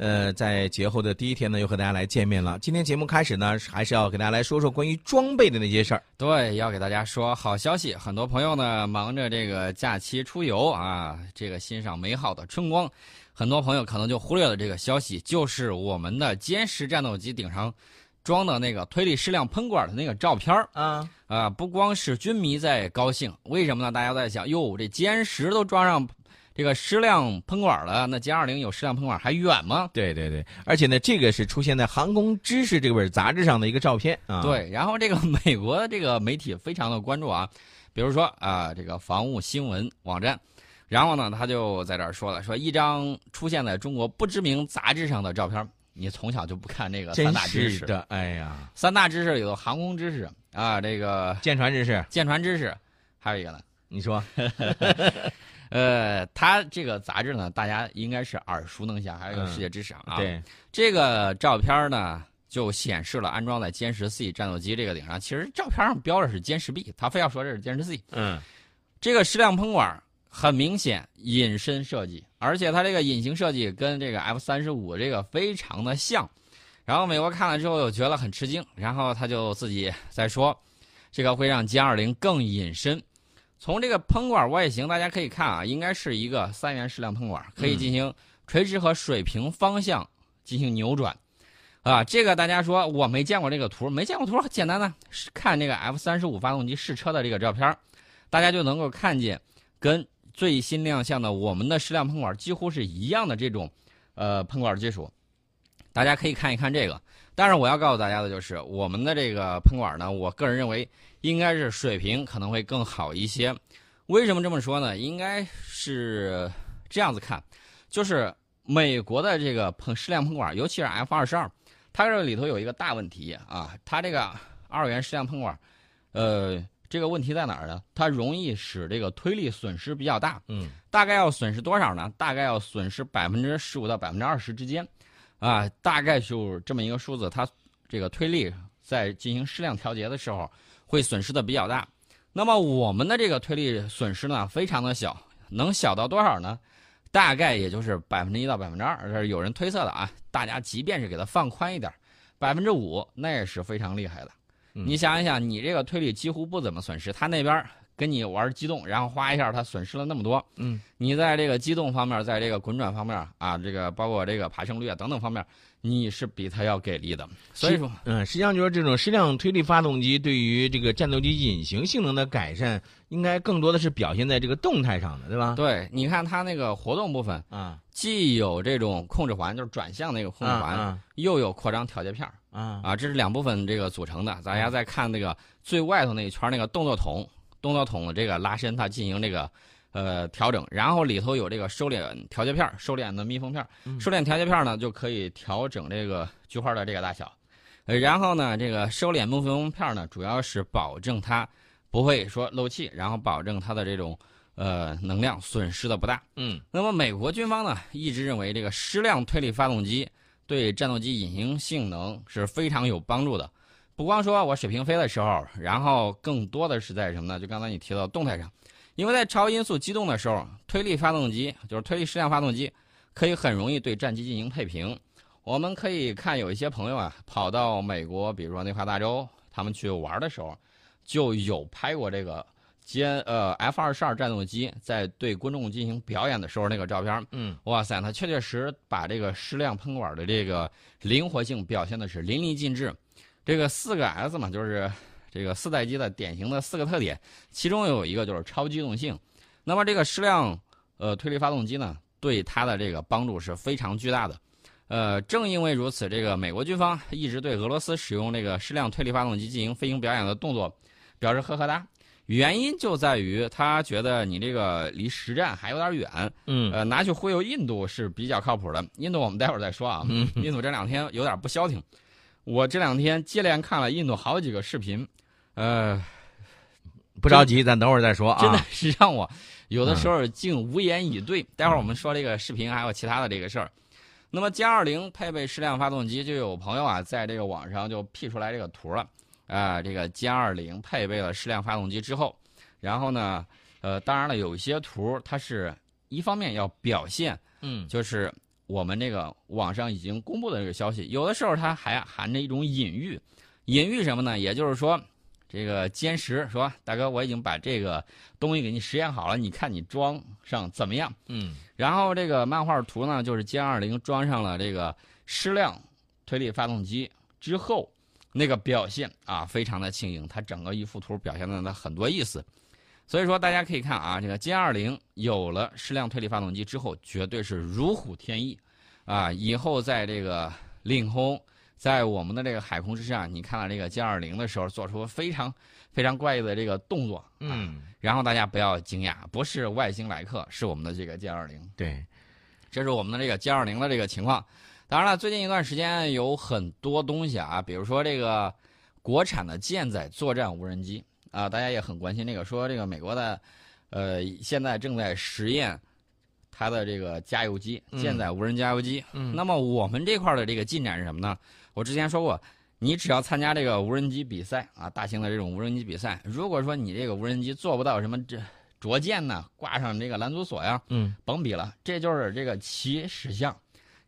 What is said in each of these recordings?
呃，在节后的第一天呢，又和大家来见面了。今天节目开始呢，还是要给大家来说说关于装备的那些事儿。对，要给大家说好消息。很多朋友呢，忙着这个假期出游啊，这个欣赏美好的春光。很多朋友可能就忽略了这个消息，就是我们的歼十战斗机顶上装的那个推力矢量喷管的那个照片儿 啊啊，不光是军迷在高兴，为什么呢？大家在想，哟，这歼十都装上。这个矢量喷管了，那歼二零有矢量喷管还远吗？对对对，而且呢，这个是出现在《航空知识》这本杂志上的一个照片啊。对，然后这个美国的这个媒体非常的关注啊，比如说啊，这个防务新闻网站，然后呢，他就在这儿说了，说一张出现在中国不知名杂志上的照片，你从小就不看这个三大知识的，哎呀，三大知识里头航空知识啊，这个舰船知识，舰船知识，还有一个呢，你说。呃，它这个杂志呢，大家应该是耳熟能详，还有世界之赏啊。对，这个照片呢，就显示了安装在歼十 C 战斗机这个顶上。其实照片上标的是歼十 B，他非要说这是歼十 C。嗯，这个矢量喷管很明显隐身设计，而且它这个隐形设计跟这个 F 三十五这个非常的像。然后美国看了之后又觉得很吃惊，然后他就自己在说，这个会让歼二零更隐身。从这个喷管外形，大家可以看啊，应该是一个三元矢量喷管，可以进行垂直和水平方向进行扭转，啊，这个大家说我没见过这个图，没见过图，简单的看这个 F 三十五发动机试车的这个照片，大家就能够看见跟最新亮相的我们的矢量喷管几乎是一样的这种呃喷管技术，大家可以看一看这个。但是我要告诉大家的就是，我们的这个喷管呢，我个人认为应该是水平可能会更好一些。为什么这么说呢？应该是这样子看，就是美国的这个喷矢量喷管，尤其是 F 二十二，它这里头有一个大问题啊，它这个二元矢量喷管，呃，这个问题在哪儿呢？它容易使这个推力损失比较大。嗯，大概要损失多少呢？大概要损失百分之十五到百分之二十之间。啊，大概就这么一个数字，它这个推力在进行矢量调节的时候会损失的比较大。那么我们的这个推力损失呢，非常的小，能小到多少呢？大概也就是百分之一到百分之二，这是有人推测的啊。大家即便是给它放宽一点，百分之五那也是非常厉害的。你想一想，你这个推力几乎不怎么损失，它那边。跟你玩机动，然后哗一下，它损失了那么多。嗯，你在这个机动方面，在这个滚转方面啊，这个包括这个爬升率啊等等方面，你是比它要给力的。所以说，嗯，实际上就是这种矢量推力发动机对于这个战斗机隐形性能的改善，应该更多的是表现在这个动态上的，对吧？对，你看它那个活动部分啊，既有这种控制环，就是转向那个控制环，又有扩张调节片啊啊，这是两部分这个组成的。大家再看那个最外头那一圈那个动作筒。动作筒的这个拉伸，它进行这个呃调整，然后里头有这个收敛调节片、收敛的密封片。收敛调节片呢，就可以调整这个菊花的这个大小。呃，然后呢，这个收敛密封片呢，主要是保证它不会说漏气，然后保证它的这种呃能量损失的不大。嗯。那么美国军方呢，一直认为这个矢量推力发动机对战斗机隐形性能是非常有帮助的。不光说我水平飞的时候，然后更多的是在什么呢？就刚才你提到动态上，因为在超音速机动的时候，推力发动机就是推力矢量发动机，可以很容易对战机进行配平。我们可以看有一些朋友啊，跑到美国，比如说内华达州，他们去玩的时候，就有拍过这个歼呃 F 二十二战斗机在对观众进行表演的时候那个照片。嗯，哇塞，它确确实把这个矢量喷管的这个灵活性表现的是淋漓尽致。这个四个 S 嘛，就是这个四代机的典型的四个特点，其中有一个就是超机动性。那么这个矢量呃推力发动机呢，对它的这个帮助是非常巨大的。呃，正因为如此，这个美国军方一直对俄罗斯使用这个矢量推力发动机进行飞行表演的动作表示呵呵哒。原因就在于他觉得你这个离实战还有点远。嗯，呃，拿去忽悠印度是比较靠谱的。印度我们待会儿再说啊。嗯，印度这两天有点不消停。我这两天接连看了印度好几个视频，呃，不着急，咱等会儿再说啊。真的是让我有的时候竟无言以对。待会儿我们说这个视频还有其他的这个事儿。那么歼二零配备矢量发动机，就有朋友啊在这个网上就 P 出来这个图了啊。这个歼二零配备了矢量发动机之后，然后呢，呃，当然了，有一些图它是一方面要表现，嗯，就是我们这个网上已经公布的这个消息，有的时候它还含着一种隐喻，隐喻什么呢？也就是说，这个歼十说大哥，我已经把这个东西给你实验好了，你看你装上怎么样？嗯，然后这个漫画图呢，就是歼二零装上了这个矢量推力发动机之后，那个表现啊，非常的轻盈，它整个一幅图表现的它很多意思。所以说，大家可以看啊，这个歼二零有了矢量推力发动机之后，绝对是如虎添翼，啊，以后在这个领空，在我们的这个海空之上，你看到这个歼二零的时候，做出非常非常怪异的这个动作，啊，嗯，然后大家不要惊讶，不是外星来客，是我们的这个歼二零，对，这是我们的这个歼二零的这个情况。当然了，最近一段时间有很多东西啊，比如说这个国产的舰载作战无人机。啊，大家也很关心这个，说这个美国的，呃，现在正在实验它的这个加油机，舰载无人加油机。嗯，那么我们这块的这个进展是什么呢？我之前说过，你只要参加这个无人机比赛啊，大型的这种无人机比赛，如果说你这个无人机做不到什么这着舰呢，挂上这个拦阻索呀，嗯，甭比了，这就是这个起始项，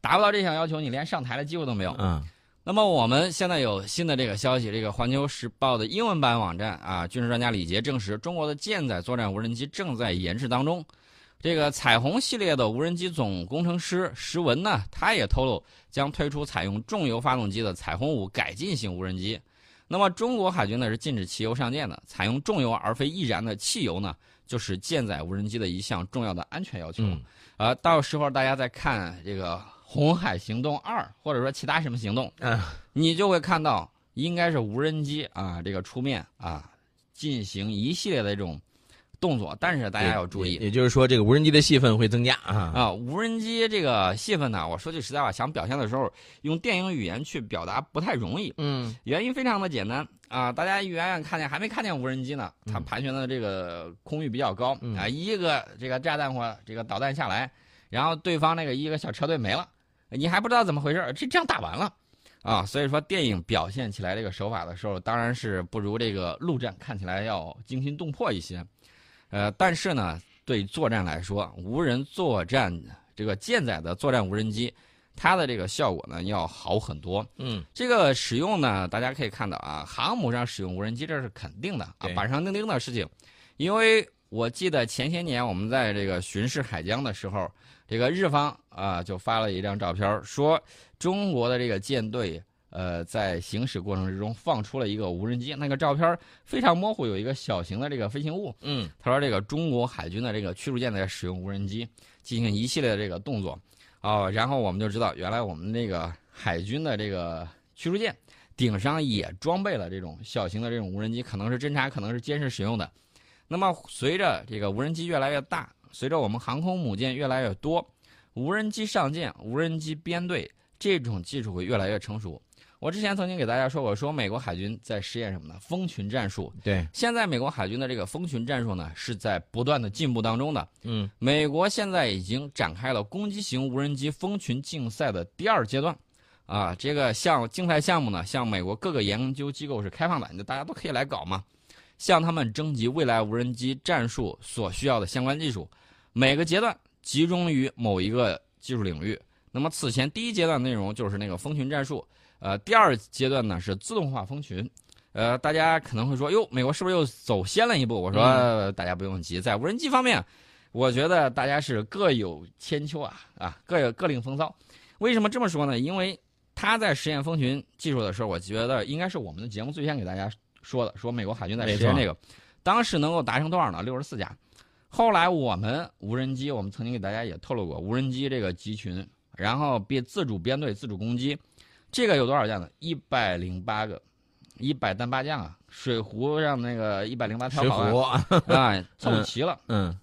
达不到这项要求，你连上台的机会都没有。嗯。那么我们现在有新的这个消息，这个《环球时报》的英文版网站啊，军事专家李杰证实，中国的舰载作战无人机正在研制当中。这个彩虹系列的无人机总工程师石文呢，他也透露将推出采用重油发动机的彩虹五改进型无人机。那么中国海军呢是禁止汽油上舰的，采用重油而非易燃的汽油呢，就是舰载无人机的一项重要的安全要求。嗯，呃，到时候大家再看这个。红海行动二，或者说其他什么行动，嗯，你就会看到应该是无人机啊，这个出面啊，进行一系列的这种动作。但是大家要注意，也就是说，这个无人机的戏份会增加啊啊！无人机这个戏份呢，我说句实在话，想表现的时候，用电影语言去表达不太容易。嗯，原因非常的简单啊，大家远远看见还没看见无人机呢，它盘旋的这个空域比较高啊，一个这个炸弹或这个导弹下来，然后对方那个一个小车队没了。你还不知道怎么回事这这样打完了，啊，所以说电影表现起来这个手法的时候，当然是不如这个陆战看起来要惊心动魄一些，呃，但是呢，对作战来说，无人作战这个舰载的作战无人机，它的这个效果呢要好很多。嗯，这个使用呢，大家可以看到啊，航母上使用无人机这是肯定的啊，板上钉钉的事情，因为我记得前些年我们在这个巡视海疆的时候。这个日方啊，就发了一张照片，说中国的这个舰队呃在行驶过程之中放出了一个无人机，那个照片非常模糊，有一个小型的这个飞行物。嗯，他说这个中国海军的这个驱逐舰在使用无人机进行一系列的这个动作，哦，然后我们就知道原来我们那个海军的这个驱逐舰顶上也装备了这种小型的这种无人机，可能是侦察，可能是监视使用的。那么随着这个无人机越来越大。随着我们航空母舰越来越多，无人机上舰、无人机编队这种技术会越来越成熟。我之前曾经给大家说过，说美国海军在实验什么呢？蜂群战术。对，现在美国海军的这个蜂群战术呢，是在不断的进步当中的。嗯，美国现在已经展开了攻击型无人机蜂群竞赛的第二阶段。啊，这个项竞赛项目呢，向美国各个研究机构是开放的，就大家都可以来搞嘛，向他们征集未来无人机战术所需要的相关技术。每个阶段集中于某一个技术领域。那么此前第一阶段内容就是那个蜂群战术，呃，第二阶段呢是自动化蜂群。呃，大家可能会说，哟，美国是不是又走先了一步？我说，大家不用急，在无人机方面，我觉得大家是各有千秋啊，啊，各有各领风骚。为什么这么说呢？因为他在实验蜂群技术的时候，我觉得应该是我们的节目最先给大家说的，说美国海军在实验这个，当时能够达成多少呢？六十四架。后来我们无人机，我们曾经给大家也透露过，无人机这个集群，然后编自主编队、自主攻击，这个有多少架呢？一百零八个，一百单八将啊！水壶上那个一百零八条好啊，凑齐了。嗯，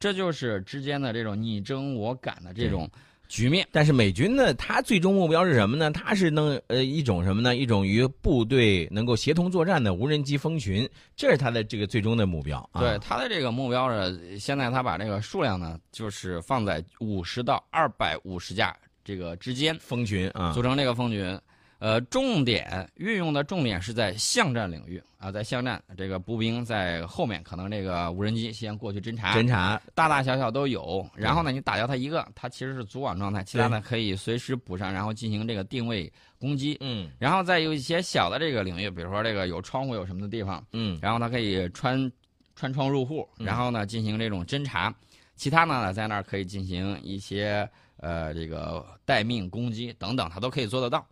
这就是之间的这种你争我赶的这种。局面，但是美军呢，它最终目标是什么呢？它是能呃一种什么呢？一种与部队能够协同作战的无人机蜂群，这是它的这个最终的目标。对它的这个目标是，现在它把这个数量呢，就是放在五十到二百五十架这个之间蜂群啊，组成这个蜂群。呃，重点运用的重点是在巷战领域啊，在巷战，这个步兵在后面，可能这个无人机先过去侦察，侦察大大小小都有。然后呢，你打掉它一个，它其实是组网状态，其他的可以随时补上，然后进行这个定位攻击。嗯然后再有一些小的这个领域，比如说这个有窗户有什么的地方，嗯然后它可以穿穿窗入户，嗯然后呢进行这种侦查。其他呢，在那儿可以进行一些呃这个待命攻击等等，它都可以做得到。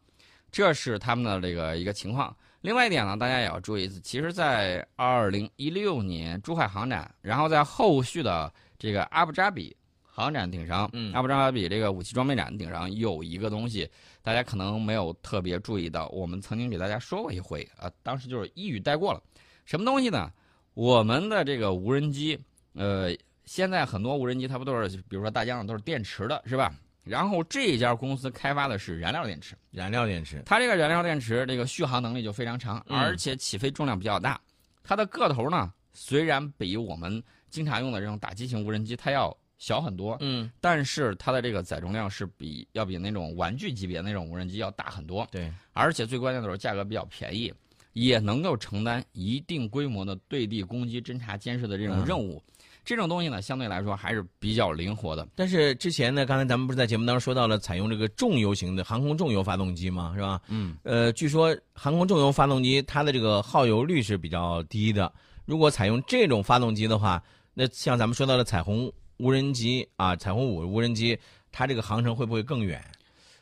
这是他们的这个一个情况。另外一点呢，大家也要注意，其实，在二零一六年珠海航展，然后在后续的这个阿布扎比航展顶上，嗯阿布扎比这个武器装备展顶上有一个东西，大家可能没有特别注意到，我们曾经给大家说过一回啊，当时就是一语带过了。什么东西呢？我们的这个无人机，呃，现在很多无人机它不都是，比如说大疆都是电池的，是吧？然后这家公司开发的是燃料电池，燃料电池，它这个燃料电池这个续航能力就非常长，嗯。而且起飞重量比较大。它的个头呢，虽然比我们经常用的这种打击型无人机它要小很多，嗯。但是它的这个载重量是比要比那种玩具级别那种无人机要大很多，对，而且最关键的是价格比较便宜，也能够承担一定规模的对地攻击、侦察、监视的这种嗯。任务。这种东西呢，相对来说还是比较灵活的。但是之前呢，刚才咱们不是在节目当中说到了采用这个重油型的航空重油发动机吗？是吧？嗯，呃，据说航空重油发动机它的这个耗油率是比较低的。如果采用这种发动机的话，那像咱们说到的彩虹无人机啊，彩虹五无人机，它这个航程会不会更远？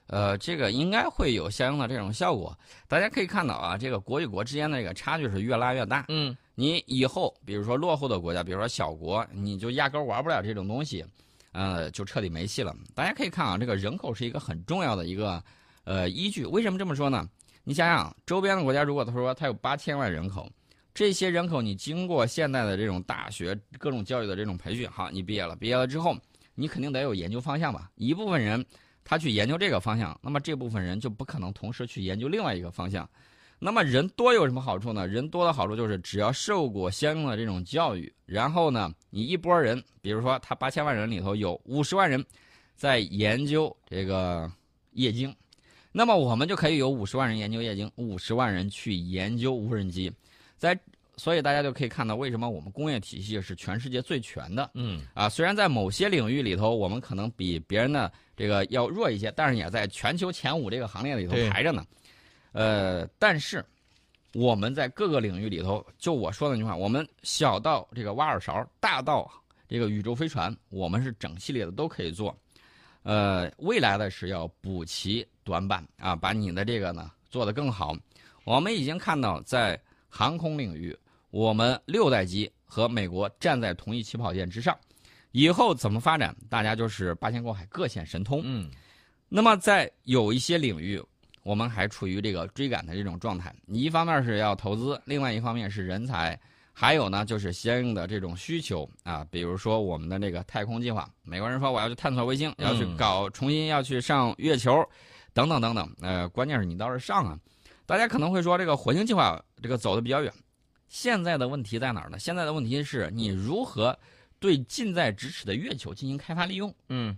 呃，这个应该会有相应的这种效果。大家可以看到啊，这个国与国之间的这个差距是越拉越大。嗯你以后比如说落后的国家，比如说小国，你就压根儿玩不了这种东西，呃，就彻底没戏了。大家可以看啊，这个人口是一个很重要的一个呃依据。为什么这么说呢？你想想，周边的国家如果他说他有八千万人口，这些人口你经过现代的这种大学各种教育的这种培训，好，你毕业了，毕业了之后，你肯定得有研究方向吧？一部分人他去研究这个方向，那么这部分人就不可能同时去研究另外一个方向。那么人多有什么好处呢？人多的好处就是只要受过相应的这种教育，然后呢，你一波人，比如说他八千万人里头有五十万人在研究这个液晶，那么我们就可以有五十万人研究液晶，五十万人去研究无人机，在所以大家就可以看到为什么我们工业体系是全世界最全的。嗯啊，虽然在某些领域里头，我们可能比别人的这个要弱一些，但是也在全球前五这个行列里头排着呢。呃，但是我们在各个领域里头，就我说的那句话，我们小到这个挖耳勺，大到这个宇宙飞船，我们是整系列的都可以做。呃，未来的是要补齐短板啊，把你的这个呢做得更好。我们已经看到，在航空领域，我们六代机和美国站在同一起跑线之上。以后怎么发展，大家就是八仙过海，各显神通。嗯那么在有一些领域，我们还处于这个追赶的这种状态。你一方面是要投资，另外一方面是人才，还有呢就是相应的这种需求啊，比如说我们的这个太空计划，美国人说我要去探索卫星，要去嗯搞重新要去上月球，等等等等。呃，关键是你倒是上啊。大家可能会说这个火星计划这个走的比较远，现在的问题在哪儿呢？现在的问题是你如何对近在咫尺的月球进行开发利用。嗯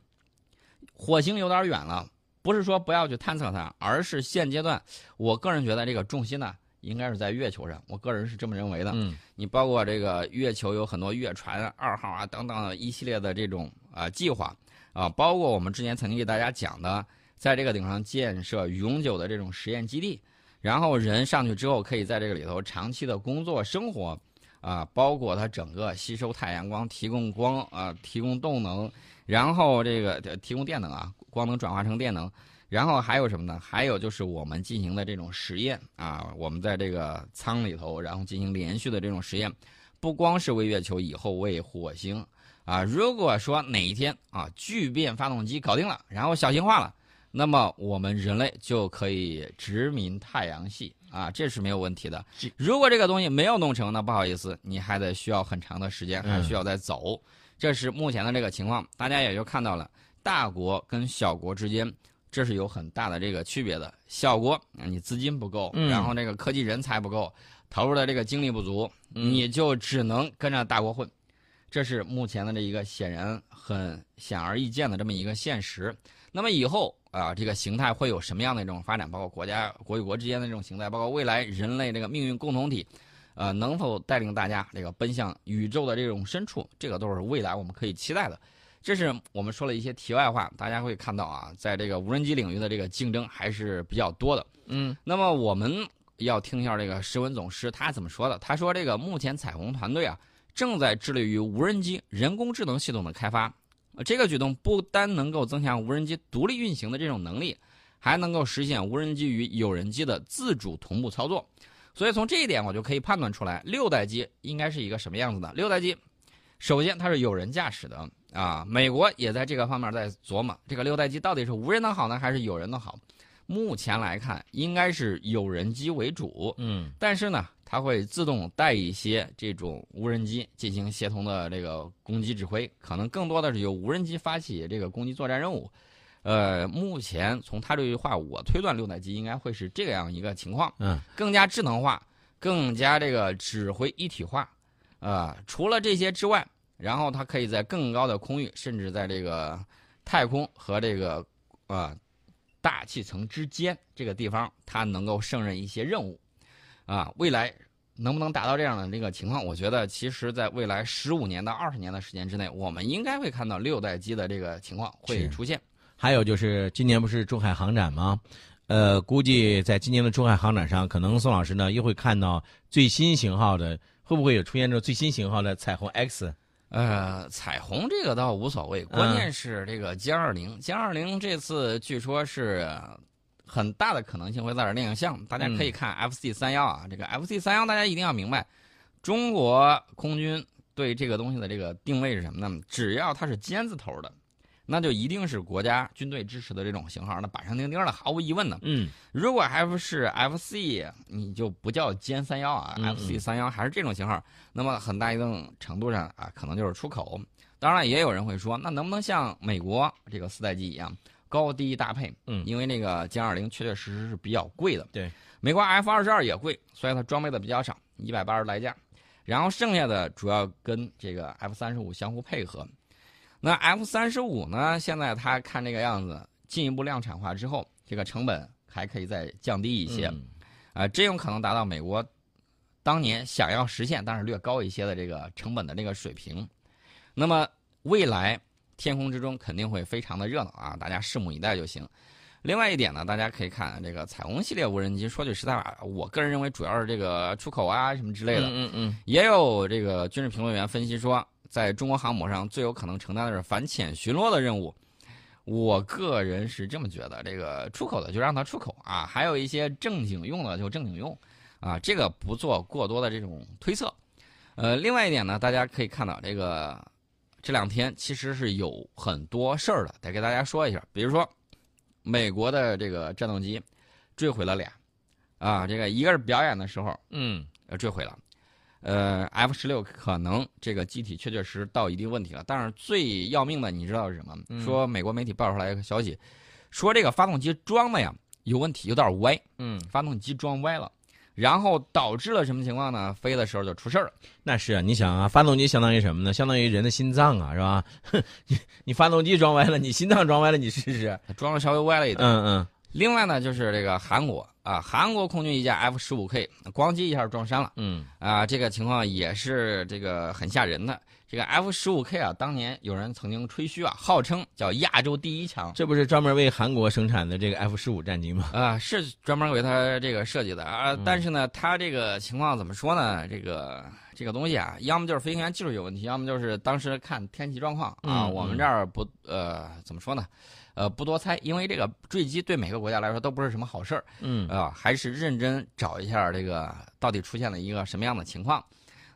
火星有点远了，不是说不要去探测它，而是现阶段，我个人觉得这个重心呢，应该是在月球上。我个人是这么认为的。嗯你包括这个月球有很多月船二号啊等等的一系列的这种啊、计划啊，包括我们之前曾经给大家讲的，在这个顶上建设永久的这种实验基地，然后人上去之后可以在这个里头长期的工作生活啊，包括它整个吸收太阳光、提供光啊、提供动能，然后这个提供电能啊，光能转化成电能。然后还有什么呢？还有就是我们进行的这种实验啊，我们在这个舱里头，然后进行连续的这种实验，不光是为月球，以后为火星啊。如果说哪一天啊聚变发动机搞定了，然后小型化了，那么我们人类就可以殖民太阳系啊，这是没有问题的。如果这个东西没有弄成，那不好意思，你还得需要很长的时间，还需要再走。这是目前的这个情况，大家也就看到了，大国跟小国之间。这是有很大的这个区别的。小国，你资金不够，嗯然后这个科技人才不够，投入的这个精力不足，嗯你就只能跟着大国混。这是目前的这一个显然很显而易见的这么一个现实。那么以后啊，这个形态会有什么样的一种发展，包括国家国与国之间的这种形态，包括未来人类这个命运共同体，呃，能否带领大家这个奔向宇宙的这种深处，这个都是未来我们可以期待的。这是我们说了一些题外话，大家会看到啊，在这个无人机领域的这个竞争还是比较多的。嗯，那么我们要听一下这个石文总师他怎么说的。他说，这个目前彩虹团队啊正在致力于无人机人工智能系统的开发。这个举动不单能够增强无人机独立运行的这种能力，还能够实现无人机与有人机的自主同步操作。所以从这一点，我就可以判断出来，六代机应该是一个什么样子的。六代机，首先它是有人驾驶的啊，美国也在这个方面在琢磨，这个六代机到底是无人的好呢，还是有人的好？目前来看，应该是有人机为主。嗯，但是呢，它会自动带一些这种无人机进行协同的这个攻击指挥，可能更多的是由无人机发起这个攻击作战任务。呃，目前从他这句话，我推断六代机应该会是这样一个情况。嗯，更加智能化，更加这个指挥一体化。啊，除了这些之外，然后它可以在更高的空域，甚至在这个太空和这个啊大气层之间这个地方，它能够胜任一些任务。啊，未来能不能达到这样的这个情况？我觉得，其实在未来十五年到二十年的时间之内，我们应该会看到六代机的这个情况会出现。还有就是今年不是珠海航展吗？呃，估计在今年的珠海航展上，可能宋老师呢又会看到最新型号的，会不会有出现这最新型号的彩虹 X？呃，彩虹这个倒无所谓，关键是这个歼二零，歼二零这次据说是很大的可能性会在这儿亮相。大家可以看 FC 三幺啊，这个 FC 三幺大家一定要明白，中国空军对这个东西的这个定位是什么呢？只要它是尖字头的，那就一定是国家军队支持的这种型号，那板上钉钉的，毫无疑问的。嗯，如果 F 是 FC，你就不叫歼三幺啊、嗯 f c 三幺还是这种型号，那么很大一定程度上啊，可能就是出口。当然，也有人会说，那能不能像美国这个四代机一样高低搭配？嗯因为那个歼二零确确实实是比较贵的。对，美国 F 二十二也贵，所以它装备的比较少，一百八十来架。然后剩下的主要跟这个 F 三十五相互配合。那 F 三十五呢？现在它看这个样子，进一步量产化之后，这个成本还可以再降低一些。嗯啊，真有可能达到美国当年想要实现，但是略高一些的这个成本的那个水平。那么未来天空之中肯定会非常的热闹啊，大家拭目以待就行。另外一点呢，大家可以看这个彩虹系列无人机。说句实在话，我个人认为主要是这个出口啊什么之类的。嗯嗯也有这个军事评论员分析说，在中国航母上最有可能承担的是反潜巡逻的任务。我个人是这么觉得，这个出口的就让它出口啊，还有一些正经用的就正经用，啊，这个不做过多的这种推测。呃，另外一点呢，大家可以看到这个这两天其实是有很多事儿的，得给大家说一下。比如说，美国的这个战斗机坠毁了俩，啊，这个一个是表演的时候嗯呃坠毁了。呃，F 十六可能这个机体确确实到一定问题了，但是最要命的你知道是什么？嗯说美国媒体爆出来一个消息，说这个发动机装的呀有问题，有点歪，嗯，发动机装歪了，然后导致了什么情况呢？飞的时候就出事儿了。那是啊，你想啊，发动机相当于什么呢？相当于人的心脏啊，是吧？你你发动机装歪了，你心脏装歪了，你试试。装的稍微歪了一点。嗯嗯另外呢，就是这个韩国啊，韩国空军一架 F 十五 K 咣叽一下撞山了嗯啊，这个情况也是这个很吓人的。这个 F 十五 K 啊，当年有人曾经吹嘘啊，号称叫亚洲第一强。这不是专门为韩国生产的这个 F 十五战机吗？啊，是专门为它这个设计的啊，嗯但是呢，它这个情况怎么说呢？这个这个东西啊，要么就是飞行员技术有问题，要么就是当时看天气状况啊。嗯我们这儿不呃怎么说呢？呃，不多猜，因为这个坠机对每个国家来说都不是什么好事儿嗯啊，还是认真找一下这个到底出现了一个什么样的情况。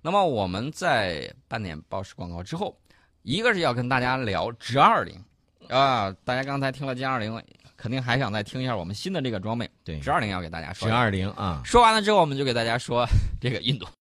那么我们在半点报时广告之后，一个是要跟大家聊直二零啊，大家刚才听了歼二零，肯定还想再听一下我们新的这个装备。对，直二零要给大家说直。二零啊。说完了之后，我们就给大家说 这个印度。